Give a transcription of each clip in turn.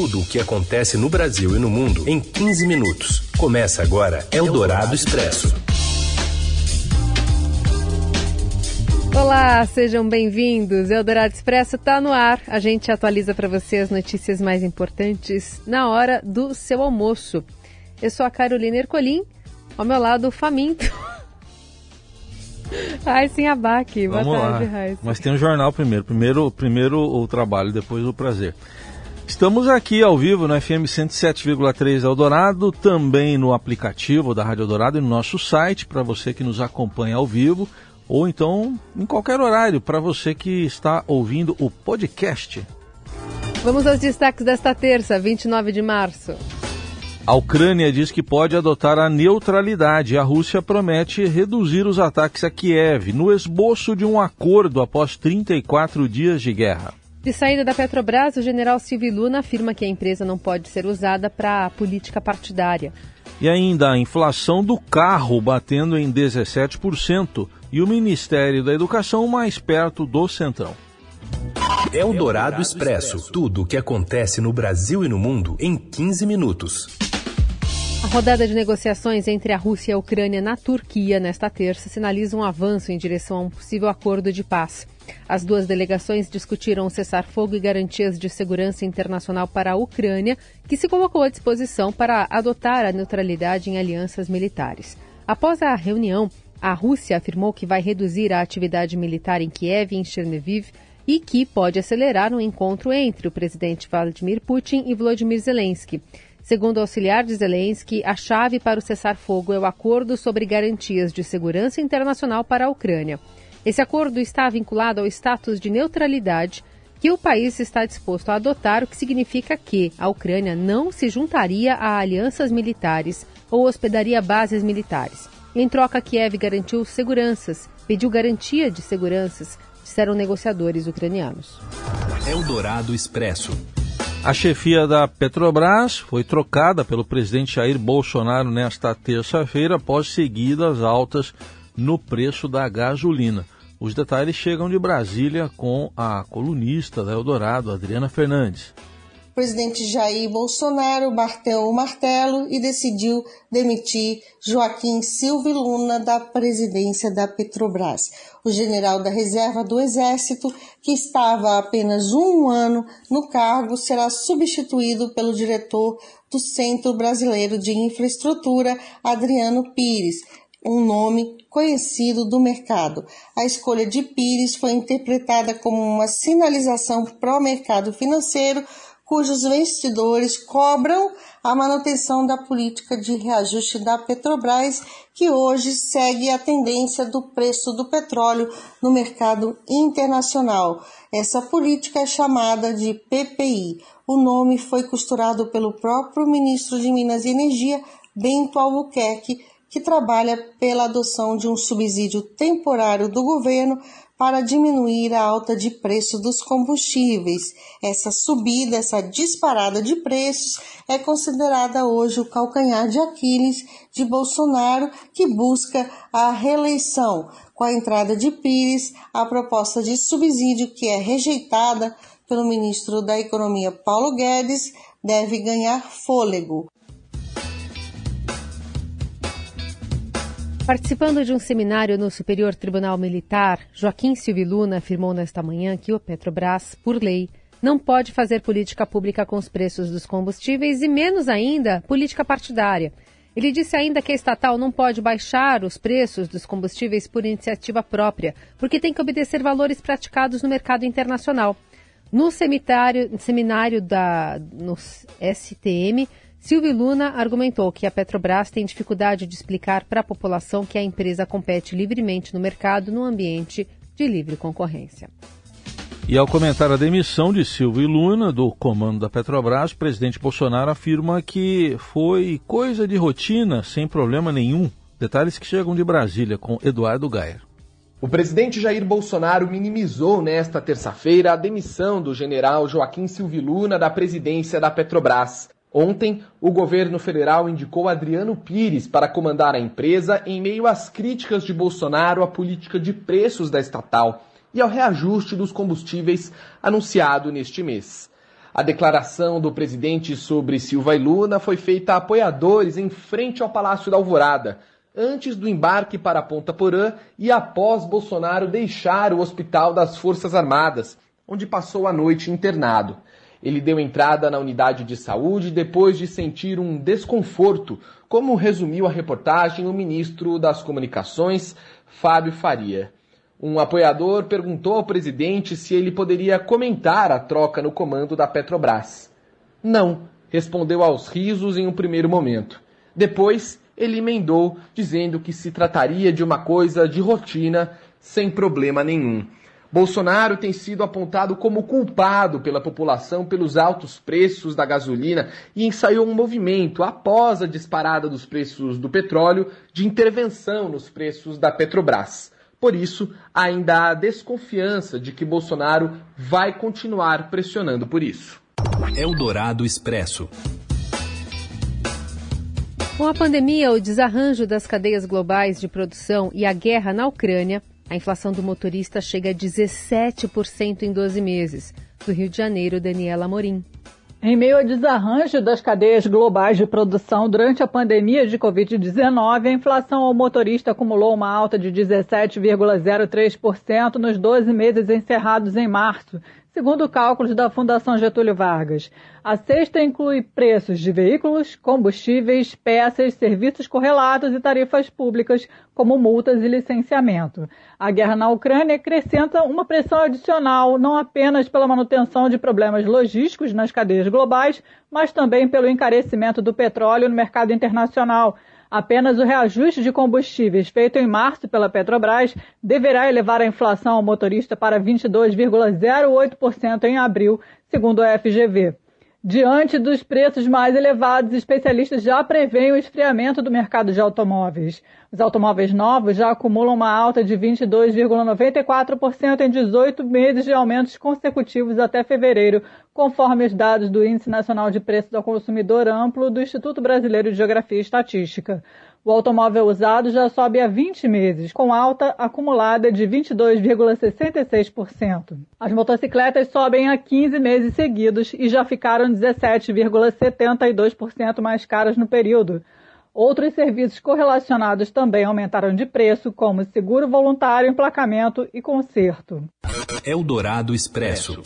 Tudo o que acontece no Brasil e no mundo em 15 minutos. Começa agora Eldorado Expresso. Olá, sejam bem-vindos. Eldorado Expresso está no ar. A gente atualiza para você as notícias mais importantes na hora do seu almoço. Eu sou a Carolina Ercolim, ao meu lado o Faminto. Ai, sim, abaque. Boa Vamos tarde, lá. Raíssa. Mas tem um jornal primeiro. Primeiro, primeiro o trabalho, depois o prazer. Estamos aqui ao vivo no FM 107,3 Eldorado, também no aplicativo da Rádio Eldorado e no nosso site, para você que nos acompanha ao vivo, ou então em qualquer horário, para você que está ouvindo o podcast. Vamos aos destaques desta terça, 29 de março. A Ucrânia diz que pode adotar a neutralidade e a Rússia promete reduzir os ataques a Kiev, no esboço de um acordo após 34 dias de guerra. De saída da Petrobras, o general Silvio Luna afirma que a empresa não pode ser usada para a política partidária. E ainda a inflação do carro batendo em 17% e o Ministério da Educação mais perto do Centrão. Eldorado Expresso. Tudo o que acontece no Brasil e no mundo em 15 minutos. A rodada de negociações entre a Rússia e a Ucrânia na Turquia nesta terça sinaliza um avanço em direção a um possível acordo de paz. As duas delegações discutiram o cessar-fogo e garantias de segurança internacional para a Ucrânia, que se colocou à disposição para adotar a neutralidade em alianças militares. Após a reunião, a Rússia afirmou que vai reduzir a atividade militar em Kiev e em Cherniviv e que pode acelerar um encontro entre o presidente Vladimir Putin e Volodymyr Zelensky. Segundo o auxiliar de Zelensky, a chave para o cessar-fogo é o acordo sobre garantias de segurança internacional para a Ucrânia. Esse acordo está vinculado ao status de neutralidade que o país está disposto a adotar, o que significa que a Ucrânia não se juntaria a alianças militares ou hospedaria bases militares. Em troca, Kiev garantiu seguranças, pediu garantia de seguranças, disseram negociadores ucranianos. Eldorado Expresso. A chefia da Petrobras foi trocada pelo presidente Jair Bolsonaro nesta terça-feira após seguidas altas no preço da gasolina. Os detalhes chegam de Brasília com a colunista da Eldorado, Adriana Fernandes. O presidente Jair Bolsonaro bateu o martelo e decidiu demitir Joaquim Silva Luna da presidência da Petrobras. O general da reserva do Exército, que estava há apenas um ano no cargo, será substituído pelo diretor do Centro Brasileiro de Infraestrutura, Adriano Pires, um nome conhecido do mercado. A escolha de Pires foi interpretada como uma sinalização pró-mercado financeiro, cujos investidores cobram a manutenção da política de reajuste da Petrobras, que hoje segue a tendência do preço do petróleo no mercado internacional. Essa política é chamada de PPI. O nome foi costurado pelo próprio ministro de Minas e Energia, Bento Albuquerque, que trabalha pela adoção de um subsídio temporário do governo para diminuir a alta de preço dos combustíveis. Essa subida, essa disparada de preços é considerada hoje o calcanhar de Aquiles de Bolsonaro, que busca a reeleição. Com a entrada de Pires, a proposta de subsídio, que é rejeitada pelo ministro da Economia Paulo Guedes, deve ganhar fôlego. Participando de um seminário no Superior Tribunal Militar, Joaquim Silvio Luna afirmou nesta manhã que o Petrobras, por lei, não pode fazer política pública com os preços dos combustíveis e, menos ainda, política partidária. Ele disse ainda que a estatal não pode baixar os preços dos combustíveis por iniciativa própria, porque tem que obedecer valores praticados no mercado internacional. No seminário, seminário da, no STM, Silvio Luna argumentou que a Petrobras tem dificuldade de explicar para a população que a empresa compete livremente no mercado no ambiente de livre concorrência. E ao comentar a demissão de Silvio Luna do comando da Petrobras, o presidente Bolsonaro afirma que foi coisa de rotina, sem problema nenhum. Detalhes que chegam de Brasília com Eduardo Gaia. O presidente Jair Bolsonaro minimizou nesta terça-feira a demissão do general Joaquim Silvio Luna da presidência da Petrobras. Ontem, o governo federal indicou Adriano Pires para comandar a empresa em meio às críticas de Bolsonaro à política de preços da estatal e ao reajuste dos combustíveis anunciado neste mês. A declaração do presidente sobre Silva e Luna foi feita a apoiadores em frente ao Palácio da Alvorada, antes do embarque para Ponta Porã e após Bolsonaro deixar o Hospital das Forças Armadas, onde passou a noite internado. Ele deu entrada na unidade de saúde depois de sentir um desconforto, como resumiu a reportagem o ministro das Comunicações, Fábio Faria. Um apoiador perguntou ao presidente se ele poderia comentar a troca no comando da Petrobras. Não, respondeu aos risos em um primeiro momento. Depois, ele emendou, dizendo que se trataria de uma coisa de rotina, sem problema nenhum. Bolsonaro tem sido apontado como culpado pela população pelos altos preços da gasolina e ensaiou um movimento, após a disparada dos preços do petróleo, de intervenção nos preços da Petrobras. Por isso, ainda há desconfiança de que Bolsonaro vai continuar pressionando por isso. Eldorado Expresso. Com a pandemia, o desarranjo das cadeias globais de produção e a guerra na Ucrânia, a inflação do motorista chega a 17% em 12 meses. Do Rio de Janeiro, Daniela Morim. Em meio ao desarranjo das cadeias globais de produção durante a pandemia de Covid-19, a inflação ao motorista acumulou uma alta de 17,03% nos 12 meses encerrados em março, segundo cálculos da Fundação Getúlio Vargas. A sexta inclui preços de veículos, combustíveis, peças, serviços correlatos e tarifas públicas, como multas e licenciamento. A guerra na Ucrânia acrescenta uma pressão adicional, não apenas pela manutenção de problemas logísticos nas cadeias globais, mas também pelo encarecimento do petróleo no mercado internacional Apenas o reajuste de combustíveis feito em março pela Petrobras deverá elevar a inflação ao motorista para 22,08% em abril, segundo a FGV. Diante dos preços mais elevados, especialistas já preveem o esfriamento do mercado de automóveis. Os automóveis novos já acumulam uma alta de 22,94% em 18 meses de aumentos consecutivos até fevereiro, conforme os dados do Índice Nacional de Preços ao Consumidor Amplo do Instituto Brasileiro de Geografia e Estatística. O automóvel usado já sobe há 20 meses, com alta acumulada de 22,66%. As motocicletas sobem há 15 meses seguidos e já ficaram 17,72% mais caras no período. Outros serviços correlacionados também aumentaram de preço, como seguro voluntário, emplacamento e conserto. Eldorado Expresso.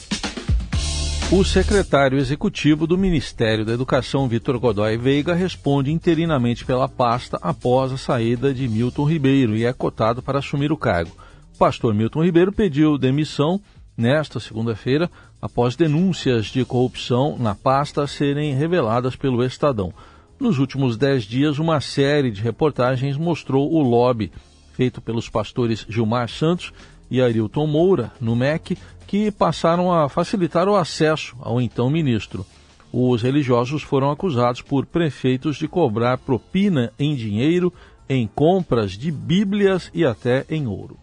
O secretário executivo do Ministério da Educação, Vitor Godoy Veiga, responde interinamente pela pasta após a saída de Milton Ribeiro e é cotado para assumir o cargo. O pastor Milton Ribeiro pediu demissão nesta segunda-feira após denúncias de corrupção na pasta serem reveladas pelo Estadão. Nos últimos dez dias, uma série de reportagens mostrou o lobby feito pelos pastores Gilmar Santos e Arilton Moura, no MEC, que passaram a facilitar o acesso ao então ministro. Os religiosos foram acusados por prefeitos de cobrar propina em dinheiro, em compras de bíblias e até em ouro.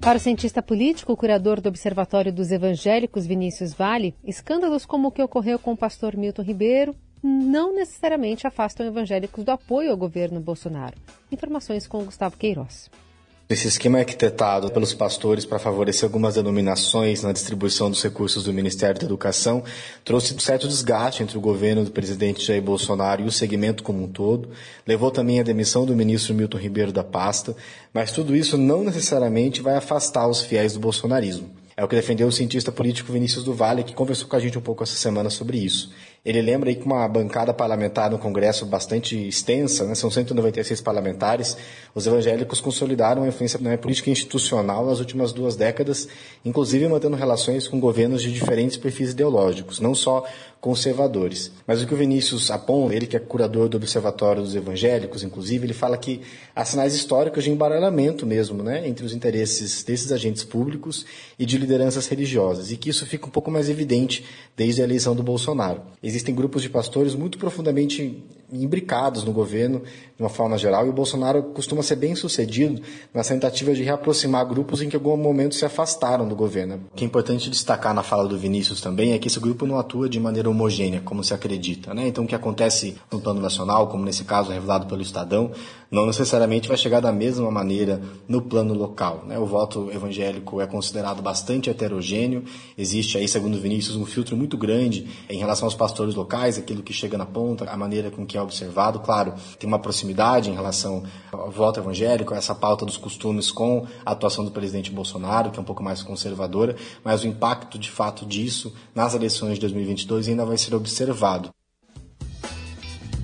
Para o cientista político, curador do Observatório dos Evangélicos, Vinícius Vale, escândalos como o que ocorreu com o pastor Milton Ribeiro não necessariamente afastam evangélicos do apoio ao governo Bolsonaro. Informações com Gustavo Queiroz. Esse esquema arquitetado pelos pastores para favorecer algumas denominações na distribuição dos recursos do Ministério da Educação trouxe um certo desgaste entre o governo do presidente Jair Bolsonaro e o segmento como um todo, levou também à demissão do ministro Milton Ribeiro da pasta, mas tudo isso não necessariamente vai afastar os fiéis do bolsonarismo. É o que defendeu o cientista político Vinícius do Vale, que conversou com a gente um pouco essa semana sobre isso. Ele lembra aí que uma bancada parlamentar no Congresso bastante extensa, né, são 196 parlamentares, os evangélicos consolidaram a influência na política institucional nas últimas duas décadas, inclusive mantendo relações com governos de diferentes perfis ideológicos, não só conservadores. Mas o que o Vinícius aponta, ele que é curador do Observatório dos Evangélicos, inclusive, ele fala que há sinais históricos de embaralhamento mesmo, né, entre os interesses desses agentes públicos e de lideranças religiosas, e que isso fica um pouco mais evidente desde a eleição do Bolsonaro existem grupos de pastores muito profundamente imbricados no governo de uma forma geral, e o Bolsonaro costuma ser bem sucedido nas tentativas de reaproximar grupos em que em algum momento se afastaram do governo. O que é importante destacar na fala do Vinícius também é que esse grupo não atua de maneira homogênea, como se acredita. Né? Então, o que acontece no plano nacional, como nesse caso revelado pelo Estadão, não necessariamente vai chegar da mesma maneira no plano local. Né? O voto evangélico é considerado bastante heterogêneo, existe aí, segundo Vinícius, um filtro muito grande em relação aos pastores locais, aquilo que chega na ponta, a maneira com que é observado. Claro, tem uma proximidade em relação ao voto evangélico, essa pauta dos costumes com a atuação do presidente Bolsonaro, que é um pouco mais conservadora, mas o impacto de fato disso nas eleições de 2022 ainda vai ser observado.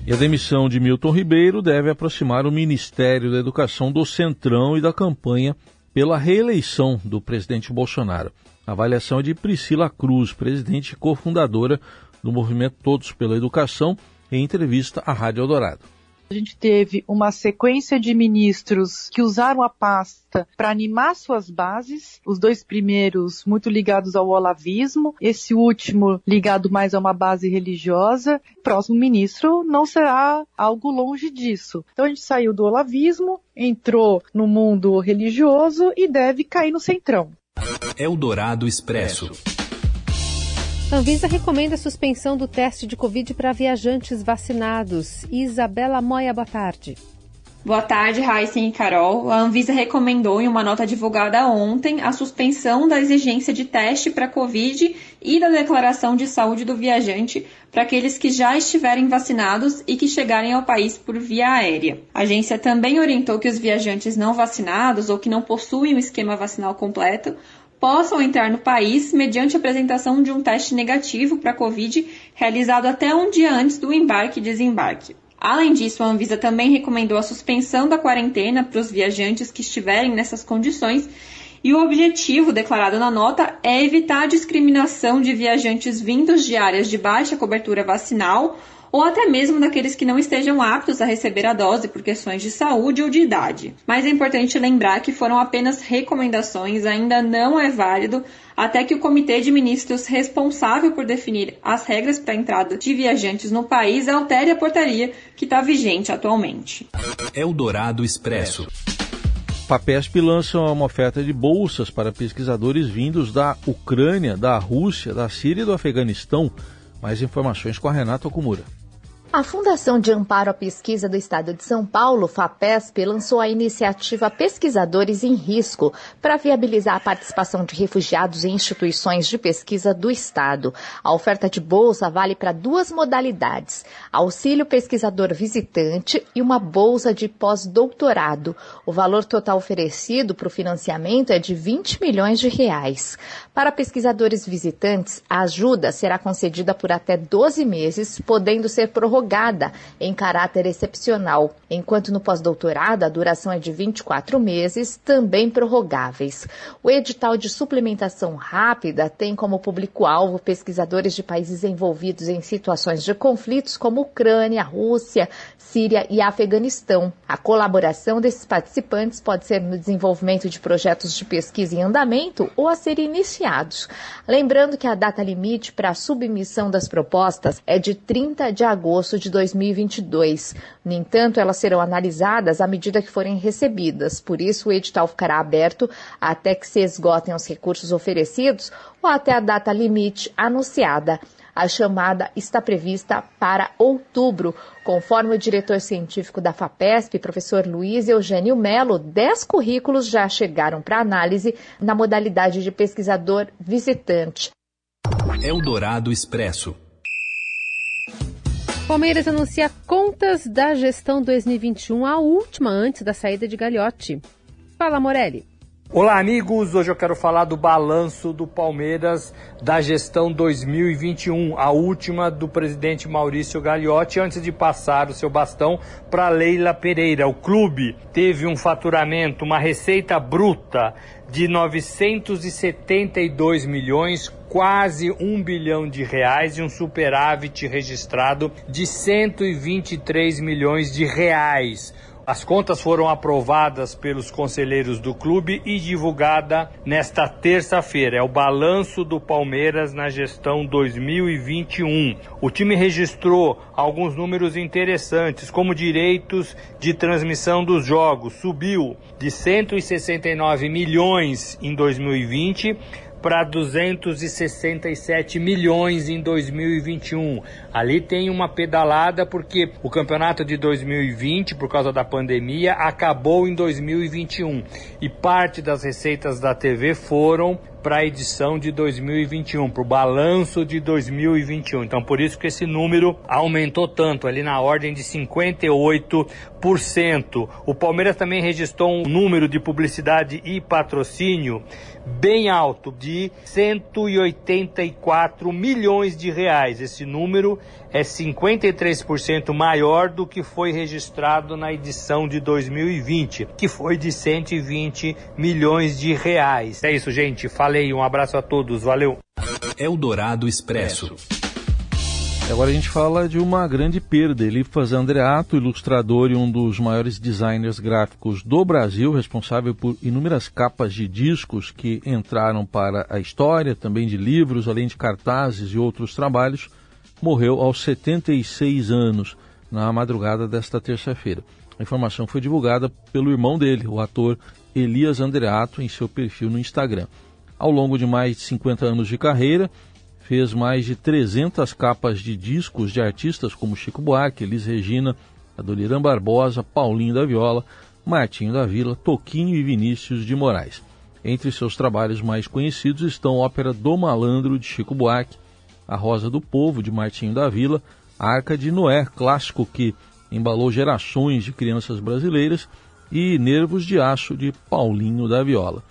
E a demissão de Milton Ribeiro deve aproximar o Ministério da Educação do Centrão e da campanha pela reeleição do presidente Bolsonaro. A avaliação é de Priscila Cruz, presidente e cofundadora do movimento Todos pela Educação, em entrevista à Rádio Eldorado. A gente teve uma sequência de ministros que usaram a pasta para animar suas bases, os dois primeiros muito ligados ao olavismo, esse último ligado mais a uma base religiosa. O próximo ministro não será algo longe disso. Então a gente saiu do olavismo, entrou no mundo religioso e deve cair no centrão. Eldorado Expresso. Anvisa recomenda a suspensão do teste de Covid para viajantes vacinados. Isabela Moia, boa tarde. Boa tarde, Heisen e Carol. A Anvisa recomendou em uma nota divulgada ontem a suspensão da exigência de teste para Covid e da declaração de saúde do viajante para aqueles que já estiverem vacinados e que chegarem ao país por via aérea. A agência também orientou que os viajantes não vacinados ou que não possuem o esquema vacinal completo possam entrar no país mediante apresentação de um teste negativo para a Covid realizado até um dia antes do embarque e desembarque. Além disso, a Anvisa também recomendou a suspensão da quarentena para os viajantes que estiverem nessas condições e o objetivo declarado na nota é evitar a discriminação de viajantes vindos de áreas de baixa cobertura vacinal ou até mesmo daqueles que não estejam aptos a receber a dose por questões de saúde ou de idade. Mas é importante lembrar que foram apenas recomendações, ainda não é válido até que o Comitê de Ministros responsável por definir as regras para a entrada de viajantes no país altere a portaria que está vigente atualmente. Eldorado Expresso. Papesp lança uma oferta de bolsas para pesquisadores vindos da Ucrânia, da Rússia, da Síria e do Afeganistão. Mais informações com a Renata Okumura. A Fundação de Amparo à Pesquisa do Estado de São Paulo, FAPESP, lançou a iniciativa Pesquisadores em Risco para viabilizar a participação de refugiados em instituições de pesquisa do Estado. A oferta de bolsa vale para duas modalidades: auxílio pesquisador visitante e uma bolsa de pós-doutorado. O valor total oferecido para o financiamento é de 20 milhões de reais. Para pesquisadores visitantes, a ajuda será concedida por até 12 meses, podendo ser prorrogada em caráter excepcional, enquanto no pós-doutorado a duração é de 24 meses, também prorrogáveis. O edital de suplementação rápida tem como público-alvo pesquisadores de países envolvidos em situações de conflitos como Ucrânia, Rússia, Síria e Afeganistão. A colaboração desses participantes pode ser no desenvolvimento de projetos de pesquisa em andamento ou a serem iniciados. Lembrando que a data limite para a submissão das propostas é de 30 de agosto de 2022. No entanto, elas serão analisadas à medida que forem recebidas. Por isso, o edital ficará aberto até que se esgotem os recursos oferecidos ou até a data limite anunciada. A chamada está prevista para outubro. Conforme o diretor científico da FAPESP, professor Luiz Eugênio Melo, 10 currículos já chegaram para análise na modalidade de pesquisador visitante. Eldorado Expresso. Palmeiras anuncia contas da gestão 2021, a última antes da saída de Gagliotti. Fala, Morelli. Olá, amigos. Hoje eu quero falar do balanço do Palmeiras da gestão 2021, a última do presidente Maurício Gagliotti, antes de passar o seu bastão para Leila Pereira. O clube teve um faturamento, uma receita bruta de 972 milhões, quase um bilhão de reais e um superávit registrado de 123 milhões de reais. As contas foram aprovadas pelos conselheiros do clube e divulgada nesta terça-feira. É o balanço do Palmeiras na gestão 2021. O time registrou alguns números interessantes, como direitos de transmissão dos jogos, subiu de 169 milhões em 2020 para 267 milhões em 2021. Ali tem uma pedalada porque o campeonato de 2020, por causa da pandemia, acabou em 2021 e parte das receitas da TV foram para a edição de 2021, para o balanço de 2021. Então, por isso que esse número aumentou tanto, ali na ordem de 58%. O Palmeiras também registrou um número de publicidade e patrocínio bem alto, de 184 milhões de reais. Esse número é 53% maior do que foi registrado na edição de 2020, que foi de 120 milhões de reais. É isso, gente. Falei, um abraço a todos, valeu. Eldorado Expresso. Agora a gente fala de uma grande perda. Elifas Andreato, ilustrador e um dos maiores designers gráficos do Brasil, responsável por inúmeras capas de discos que entraram para a história, também de livros, além de cartazes e outros trabalhos, morreu aos 76 anos na madrugada desta terça-feira. A informação foi divulgada pelo irmão dele, o ator Elias Andreato, em seu perfil no Instagram. Ao longo de mais de 50 anos de carreira, fez mais de 300 capas de discos de artistas como Chico Buarque, Elis Regina, Adoniran Barbosa, Paulinho da Viola, Martinho da Vila, Toquinho e Vinícius de Moraes. Entre seus trabalhos mais conhecidos estão ópera Do Malandro, de Chico Buarque, a Rosa do Povo, de Martinho da Vila, a Arca de Noé, clássico que embalou gerações de crianças brasileiras, e Nervos de Aço, de Paulinho da Viola.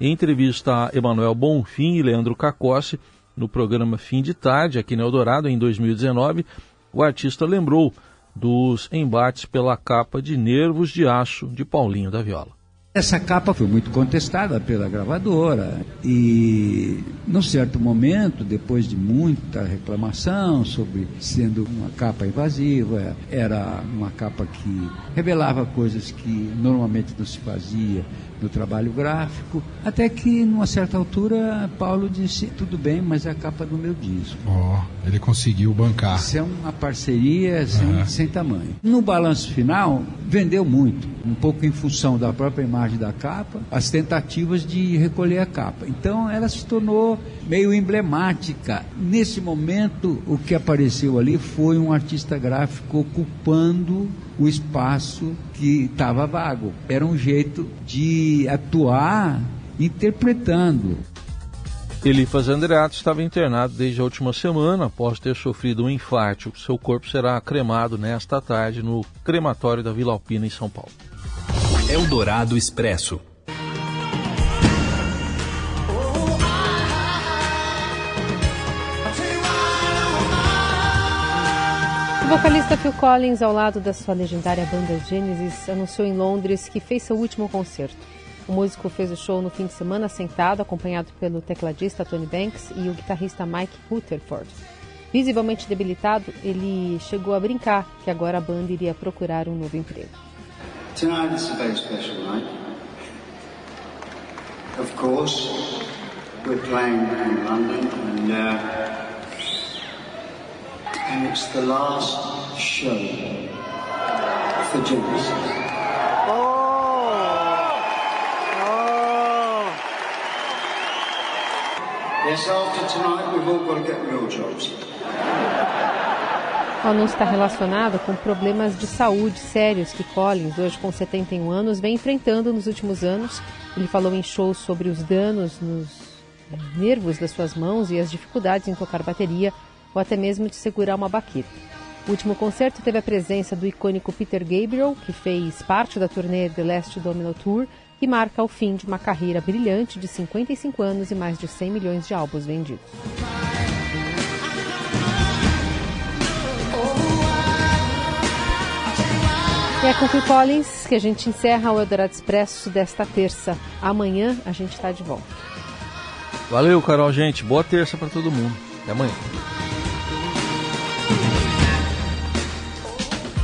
Em entrevista a Emanuel Bonfim e Leandro Cacossi, no programa Fim de Tarde, aqui no Eldorado, em 2019, o artista lembrou dos embates pela capa de Nervos de Aço, de Paulinho da Viola. Essa capa foi muito contestada pela gravadora e, num certo momento, depois de muita reclamação sobre sendo uma capa invasiva, era uma capa que revelava coisas que normalmente não se fazia no trabalho gráfico, até que, numa certa altura, Paulo disse: tudo bem, mas é a capa do meu disco. Ó, oh, ele conseguiu bancar. Isso é uma parceria sem, uhum. sem tamanho. No balanço final, vendeu muito, um pouco em função da própria imagem da capa, as tentativas de recolher a capa. Então, ela se tornou meio emblemática. Nesse momento, o que apareceu ali foi um artista gráfico ocupando o espaço que estava vago. Era um jeito de atuar interpretando. Elifas Andreato estava internado desde a última semana após ter sofrido um infarto. Seu corpo será cremado nesta tarde no crematório da Vila Alpina, em São Paulo. Eldorado Expresso. Vocalista Phil Collins, ao lado da sua legendária banda Genesis, anunciou em Londres que fez seu último concerto. O músico fez o show no fim de semana sentado, acompanhado pelo tecladista Tony Banks e o guitarrista Mike Rutherford. Visivelmente debilitado, ele chegou a brincar que agora a banda iria procurar um novo emprego. Tonight is a very special night. Of course, we're playing in London and uh, and it's the last show for Genesis. Oh! Oh! Yes, after tonight we've all got to get real jobs. O anúncio está relacionado com problemas de saúde sérios que Collins, hoje com 71 anos, vem enfrentando nos últimos anos. Ele falou em shows sobre os danos nos nervos das suas mãos e as dificuldades em tocar bateria ou até mesmo de segurar uma baqueta. O último concerto teve a presença do icônico Peter Gabriel, que fez parte da turnê The Last Domino Tour, que marca o fim de uma carreira brilhante de 55 anos e mais de 100 milhões de álbuns vendidos. E é com Phil Collins que a gente encerra o Eldorado Expresso desta terça. Amanhã a gente está de volta. Valeu, Carol, gente. Boa terça para todo mundo. Até amanhã.